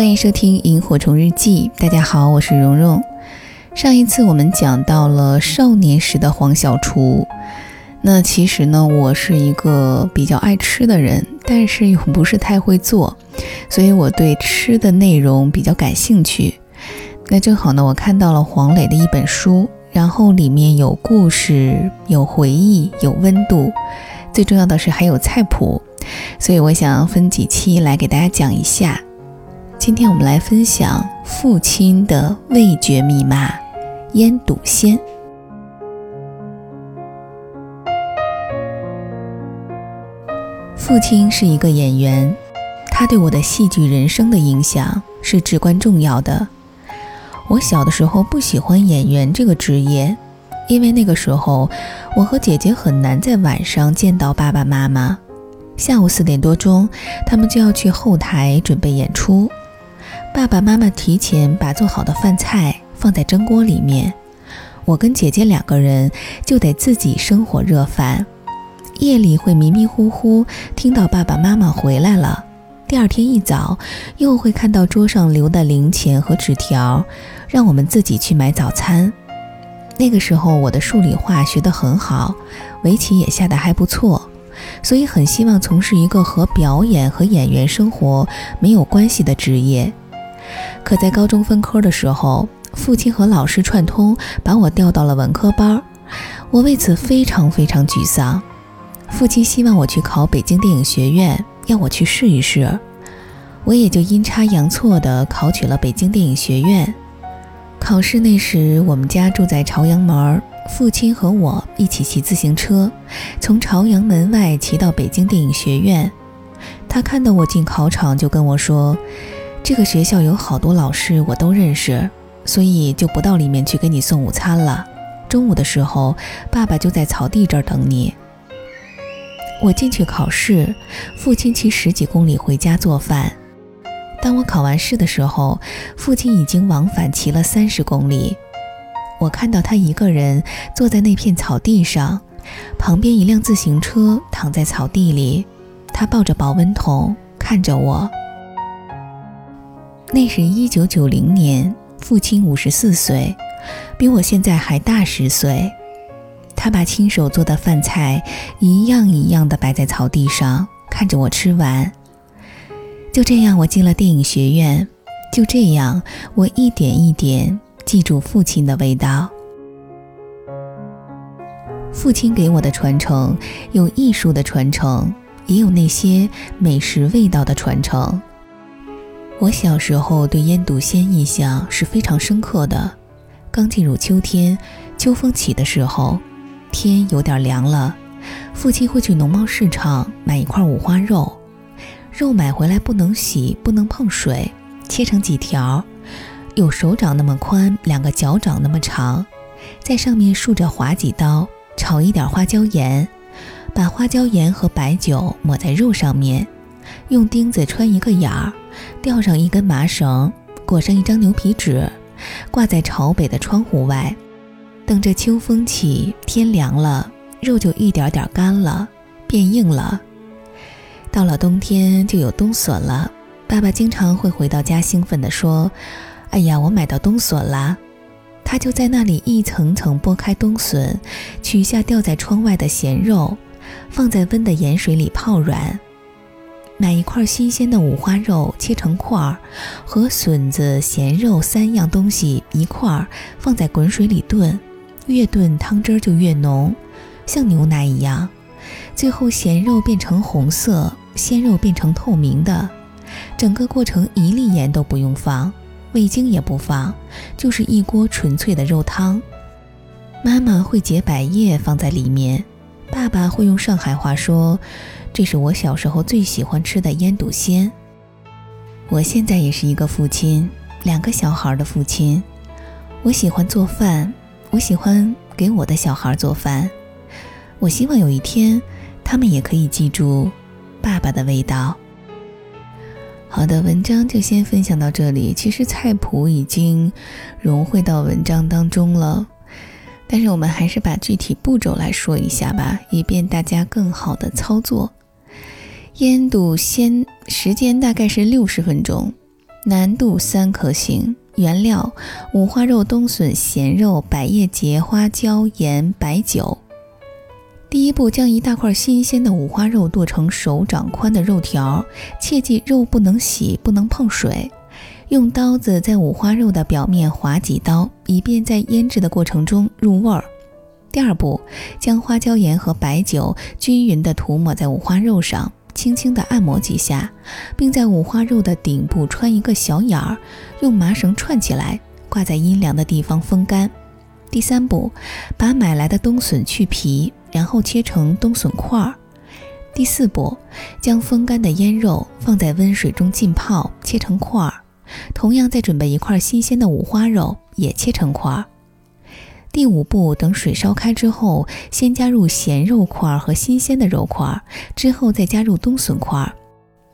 欢迎收听《萤火虫日记》。大家好，我是蓉蓉。上一次我们讲到了少年时的黄小厨。那其实呢，我是一个比较爱吃的人，但是又不是太会做，所以我对吃的内容比较感兴趣。那正好呢，我看到了黄磊的一本书，然后里面有故事、有回忆、有温度，最重要的是还有菜谱，所以我想分几期来给大家讲一下。今天我们来分享父亲的味觉密码——腌笃鲜。父亲是一个演员，他对我的戏剧人生的影响是至关重要的。我小的时候不喜欢演员这个职业，因为那个时候我和姐姐很难在晚上见到爸爸妈妈。下午四点多钟，他们就要去后台准备演出。爸爸妈妈提前把做好的饭菜放在蒸锅里面，我跟姐姐两个人就得自己生火热饭。夜里会迷迷糊糊听到爸爸妈妈回来了，第二天一早又会看到桌上留的零钱和纸条，让我们自己去买早餐。那个时候我的数理化学得很好，围棋也下得还不错，所以很希望从事一个和表演和演员生活没有关系的职业。可在高中分科的时候，父亲和老师串通把我调到了文科班，我为此非常非常沮丧。父亲希望我去考北京电影学院，要我去试一试，我也就阴差阳错地考取了北京电影学院。考试那时，我们家住在朝阳门，父亲和我一起骑自行车，从朝阳门外骑到北京电影学院。他看到我进考场，就跟我说：“这个学校有好多老师，我都认识，所以就不到里面去给你送午餐了。中午的时候，爸爸就在草地这儿等你。”我进去考试，父亲骑十几公里回家做饭。当我考完试的时候，父亲已经往返骑了三十公里。我看到他一个人坐在那片草地上，旁边一辆自行车躺在草地里，他抱着保温桶看着我。那是一九九零年，父亲五十四岁，比我现在还大十岁。他把亲手做的饭菜一样一样的摆在草地上，看着我吃完。就这样，我进了电影学院。就这样，我一点一点记住父亲的味道。父亲给我的传承，有艺术的传承，也有那些美食味道的传承。我小时候对腌笃鲜印象是非常深刻的。刚进入秋天，秋风起的时候。天有点凉了，父亲会去农贸市场买一块五花肉，肉买回来不能洗，不能碰水，切成几条，有手掌那么宽，两个脚掌那么长，在上面竖着划几刀，炒一点花椒盐，把花椒盐和白酒抹在肉上面，用钉子穿一个眼儿，吊上一根麻绳，裹上一张牛皮纸，挂在朝北的窗户外。等着秋风起，天凉了，肉就一点点干了，变硬了。到了冬天就有冬笋了。爸爸经常会回到家，兴奋地说：“哎呀，我买到冬笋啦！”他就在那里一层层剥开冬笋，取下吊在窗外的咸肉，放在温的盐水里泡软。买一块新鲜的五花肉，切成块儿，和笋子、咸肉三样东西一块儿放在滚水里炖。越炖汤汁就越浓，像牛奶一样。最后咸肉变成红色，鲜肉变成透明的。整个过程一粒盐都不用放，味精也不放，就是一锅纯粹的肉汤。妈妈会结百叶放在里面，爸爸会用上海话说：“这是我小时候最喜欢吃的腌笃鲜。”我现在也是一个父亲，两个小孩的父亲。我喜欢做饭。我喜欢给我的小孩做饭，我希望有一天，他们也可以记住爸爸的味道。好的，文章就先分享到这里。其实菜谱已经融汇到文章当中了，但是我们还是把具体步骤来说一下吧，以便大家更好的操作。腌笃鲜时间大概是六十分钟，难度三颗星。原料：五花肉、冬笋、咸肉、百叶结、花椒、盐、白酒。第一步，将一大块新鲜的五花肉剁成手掌宽的肉条，切记肉不能洗，不能碰水。用刀子在五花肉的表面划几刀，以便在腌制的过程中入味儿。第二步，将花椒盐和白酒均匀地涂抹在五花肉上，轻轻地按摩几下，并在五花肉的顶部穿一个小眼儿，用麻绳串起来，挂在阴凉的地方风干。第三步，把买来的冬笋去皮。然后切成冬笋块儿。第四步，将风干的腌肉放在温水中浸泡，切成块儿。同样，再准备一块新鲜的五花肉，也切成块。第五步，等水烧开之后，先加入咸肉块和新鲜的肉块，之后再加入冬笋块。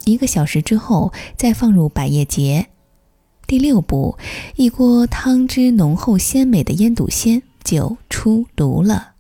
一个小时之后，再放入百叶结。第六步，一锅汤汁浓厚鲜美的腌笃鲜就出炉了。